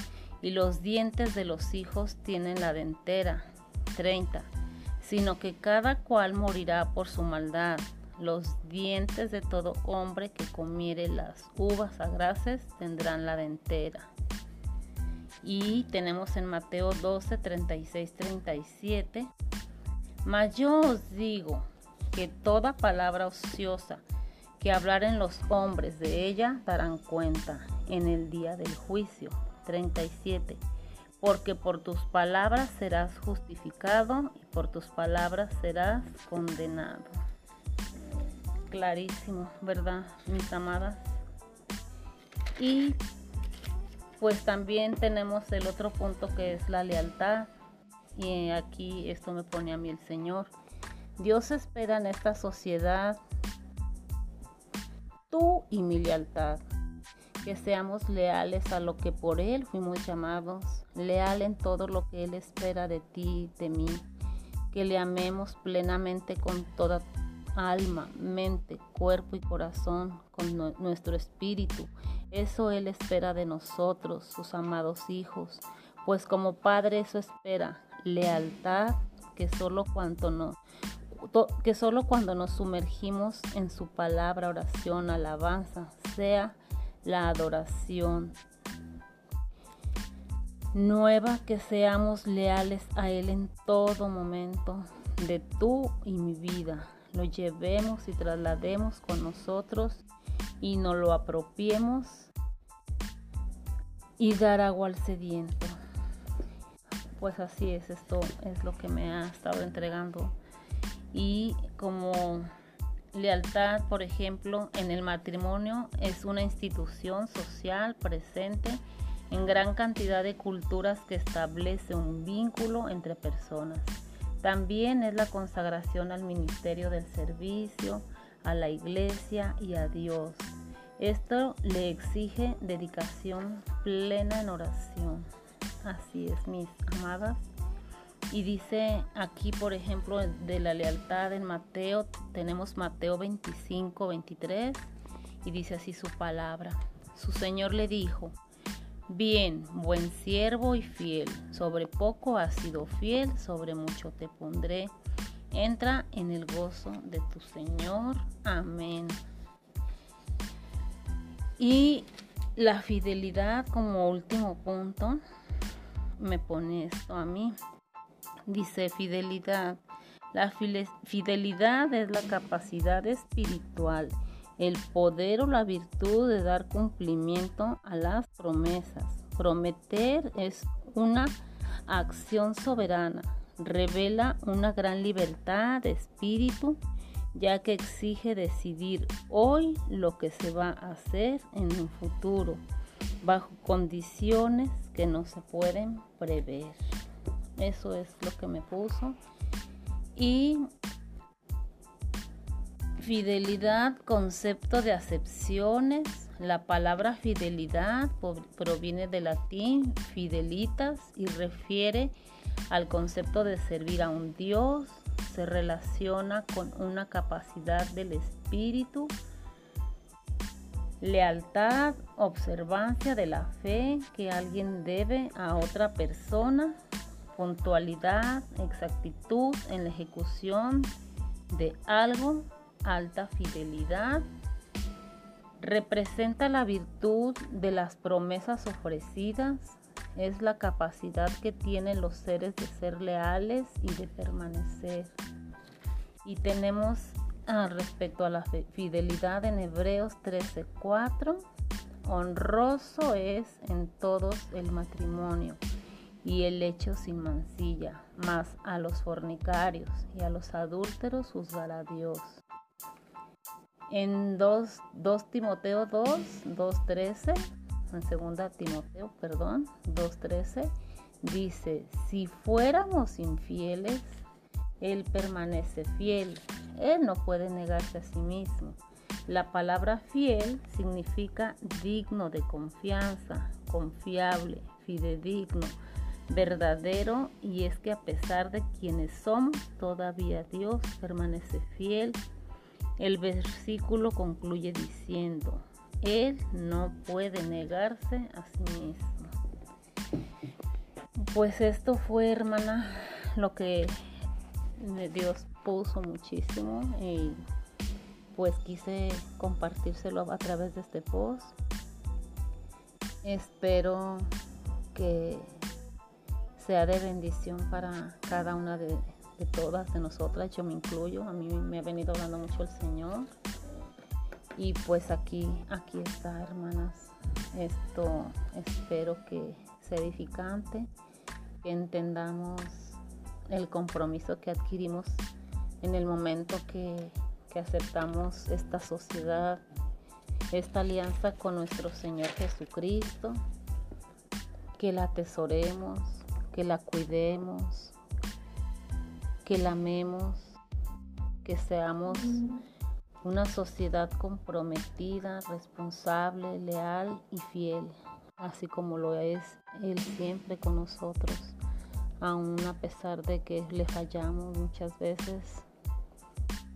y los dientes de los hijos tienen la dentera. 30 sino que cada cual morirá por su maldad. Los dientes de todo hombre que comiere las uvas agraces tendrán la dentera. Y tenemos en Mateo 12, 36, 37. Mas yo os digo que toda palabra ociosa que hablaren los hombres de ella darán cuenta en el día del juicio. 37 porque por tus palabras serás justificado y por tus palabras serás condenado. Clarísimo, ¿verdad, mis amadas? Y pues también tenemos el otro punto que es la lealtad. Y aquí esto me pone a mí el Señor. Dios espera en esta sociedad tú y mi lealtad que seamos leales a lo que por Él fuimos llamados, leal en todo lo que Él espera de ti, de mí, que le amemos plenamente con toda alma, mente, cuerpo y corazón, con nuestro espíritu. Eso Él espera de nosotros, sus amados hijos, pues como Padre eso espera, lealtad que solo no que solo cuando nos sumergimos en su palabra, oración, alabanza, sea la adoración. Nueva que seamos leales a Él en todo momento de tú y mi vida. Lo llevemos y traslademos con nosotros y nos lo apropiemos y dar agua al sediento. pues así es, esto es lo que me ha estado entregando. Y como lealtad, por ejemplo, en el matrimonio es una institución social presente en gran cantidad de culturas que establece un vínculo entre personas. También es la consagración al ministerio del servicio, a la iglesia y a Dios. Esto le exige dedicación plena en oración. Así es, mis amadas. Y dice aquí, por ejemplo, de la lealtad en Mateo, tenemos Mateo 25, 23, y dice así su palabra. Su Señor le dijo, bien, buen siervo y fiel, sobre poco has sido fiel, sobre mucho te pondré. Entra en el gozo de tu Señor. Amén. Y la fidelidad como último punto me pone esto a mí. Dice fidelidad. La fidelidad es la capacidad espiritual, el poder o la virtud de dar cumplimiento a las promesas. Prometer es una acción soberana, revela una gran libertad de espíritu, ya que exige decidir hoy lo que se va a hacer en un futuro, bajo condiciones que no se pueden prever. Eso es lo que me puso. Y fidelidad, concepto de acepciones. La palabra fidelidad proviene del latín fidelitas y refiere al concepto de servir a un Dios. Se relaciona con una capacidad del espíritu lealtad, observancia de la fe que alguien debe a otra persona, puntualidad, exactitud en la ejecución de algo, alta fidelidad. Representa la virtud de las promesas ofrecidas, es la capacidad que tienen los seres de ser leales y de permanecer. Y tenemos Ah, respecto a la fidelidad en Hebreos 13:4, honroso es en todos el matrimonio y el hecho sin mancilla, mas a los fornicarios y a los adúlteros juzgará Dios. En 2, 2 Timoteo 2, 2.13, en 2 Timoteo, perdón, 2.13, dice, si fuéramos infieles, Él permanece fiel él no puede negarse a sí mismo. La palabra fiel significa digno de confianza, confiable, fidedigno, verdadero y es que a pesar de quienes somos, todavía Dios permanece fiel. El versículo concluye diciendo, Él no puede negarse a sí mismo. Pues esto fue, hermana, lo que Dios puso muchísimo y pues quise compartírselo a través de este post. Espero que sea de bendición para cada una de, todas de nosotras, yo me incluyo, a mí me ha venido hablando mucho el Señor. Y pues aquí, aquí está, hermanas. Esto espero que sea edificante, que entendamos el compromiso que adquirimos en el momento que, aceptamos esta sociedad, esta alianza con nuestro Señor Jesucristo, que la atesoremos, que la cuidemos, que la amemos, que seamos una sociedad comprometida, responsable, leal y fiel, así como lo es Él siempre con nosotros, aun a pesar de que le fallamos muchas veces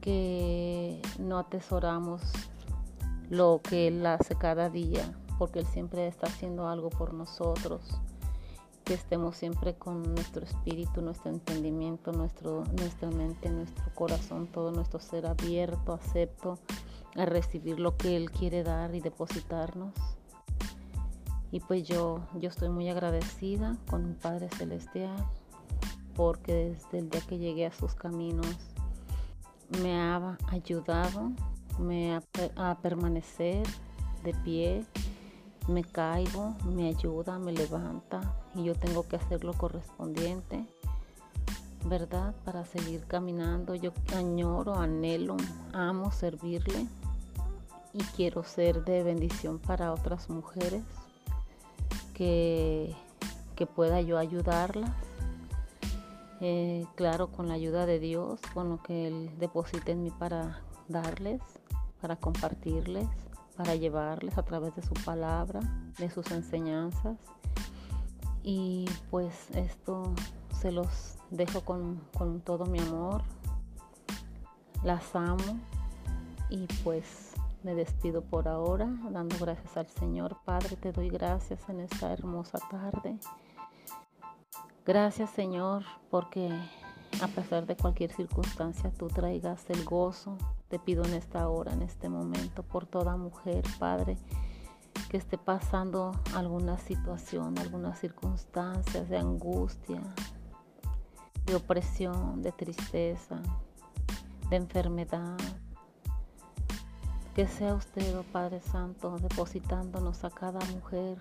que no atesoramos lo que Él hace cada día, porque Él siempre está haciendo algo por nosotros. Que estemos siempre con nuestro espíritu, nuestro entendimiento, nuestro, nuestra mente, nuestro corazón, todo nuestro ser abierto, acepto a recibir lo que Él quiere dar y depositarnos. Y pues yo, yo estoy muy agradecida con mi Padre Celestial, porque desde el día que llegué a sus caminos, me ha ayudado me a permanecer de pie, me caigo, me ayuda, me levanta y yo tengo que hacer lo correspondiente, ¿verdad? Para seguir caminando. Yo añoro, anhelo, amo servirle y quiero ser de bendición para otras mujeres que, que pueda yo ayudarlas. Eh, claro, con la ayuda de Dios, con lo que Él deposite en mí para darles, para compartirles para llevarles a través de su palabra, de sus enseñanzas. Y pues esto se los dejo con, todo mi amor. Las amo y pues me despido por ahora, dando gracias al Señor. Padre, te doy gracias en esta hermosa tarde. Gracias Señor, porque a pesar de cualquier circunstancia, tú traigas el gozo, te pido en esta hora, en este momento, por toda mujer, Padre, que esté pasando alguna situación, algunas circunstancias de angustia, de opresión, de tristeza, de enfermedad. Que sea usted, oh Padre Santo, depositándonos a cada mujer,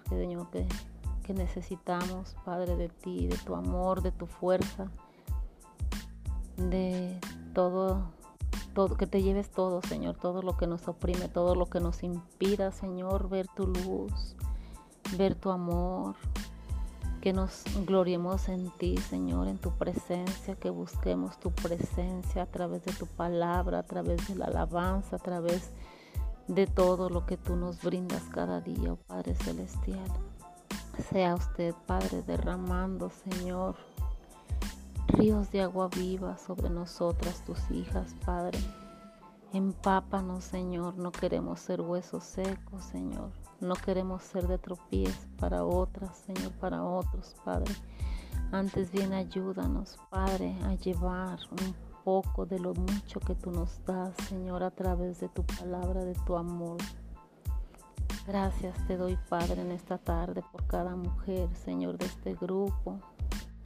que necesitamos, Padre, de ti, de tu amor, de tu fuerza, de todo que te lleves todo, Señor, todo lo que nos oprime, todo lo que nos impida, Señor, ver tu luz, ver tu amor, que nos gloriemos en ti, Señor, en tu presencia, que busquemos tu presencia a través de tu palabra, a través de la alabanza, a través de todo lo que tú nos brindas cada día, oh Padre Celestial. Sea usted, Padre, derramando, Señor, ríos de agua viva sobre nosotras, tus hijas, Padre. Empápanos, Señor. No queremos ser huesos secos, Señor. No queremos ser de tropiezo para otras, Señor, para otros, Padre. Antes bien ayúdanos, Padre, a llevar un poco de lo mucho que tú nos das, Señor, a través de tu palabra, de tu amor. Gracias te doy, Padre, en esta tarde por cada mujer, Señor, de este grupo,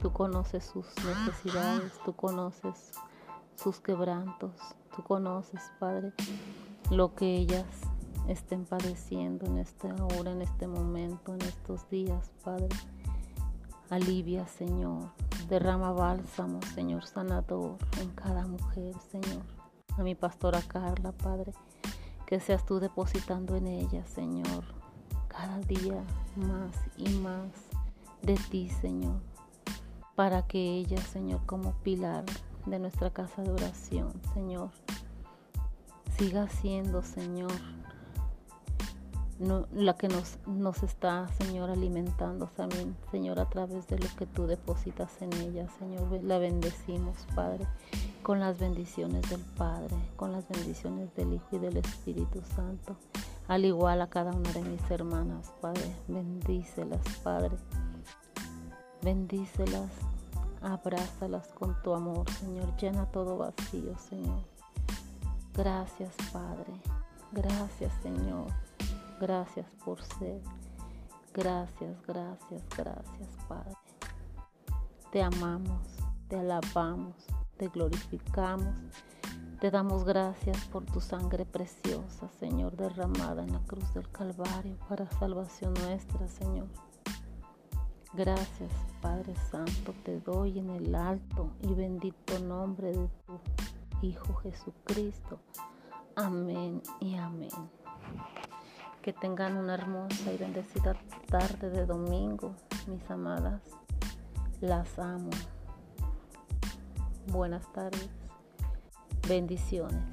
Tú conoces sus necesidades, tú conoces sus quebrantos, tú conoces, Padre, lo que ellas estén padeciendo en esta hora, en este momento, en estos días, Padre. Alivia, Señor. Derrama bálsamo, Señor, sanador en cada mujer, Señor. A mi pastora Carla, Padre, que seas tú depositando en ella, Señor, cada día más y más de ti, Señor para que ella, Señor, como pilar de nuestra casa de oración, Señor, siga siendo, Señor, la que nos, nos está, Señor, alimentando también, Señor, a través de lo que tú depositas en ella, Señor. La bendecimos, Padre, con las bendiciones del Padre, con las bendiciones del Hijo y del Espíritu Santo. Al igual a cada una de mis hermanas, Padre, bendícelas, Padre. Bendícelas, abrázalas con tu amor, Señor. Llena todo vacío, Señor. Gracias, Padre. Gracias, Señor. Gracias por ser. Gracias, gracias, gracias, Padre. Te amamos, te alabamos, te glorificamos. Te damos gracias por tu sangre preciosa, Señor, derramada en la cruz del Calvario para salvación nuestra, Señor. Gracias, Padre Santo, te doy en el alto y bendito nombre de tu Hijo Jesucristo. Amén y amén. Que tengan una hermosa y bendecida tarde de domingo, mis amadas. Las amo. Buenas tardes. Bendiciones.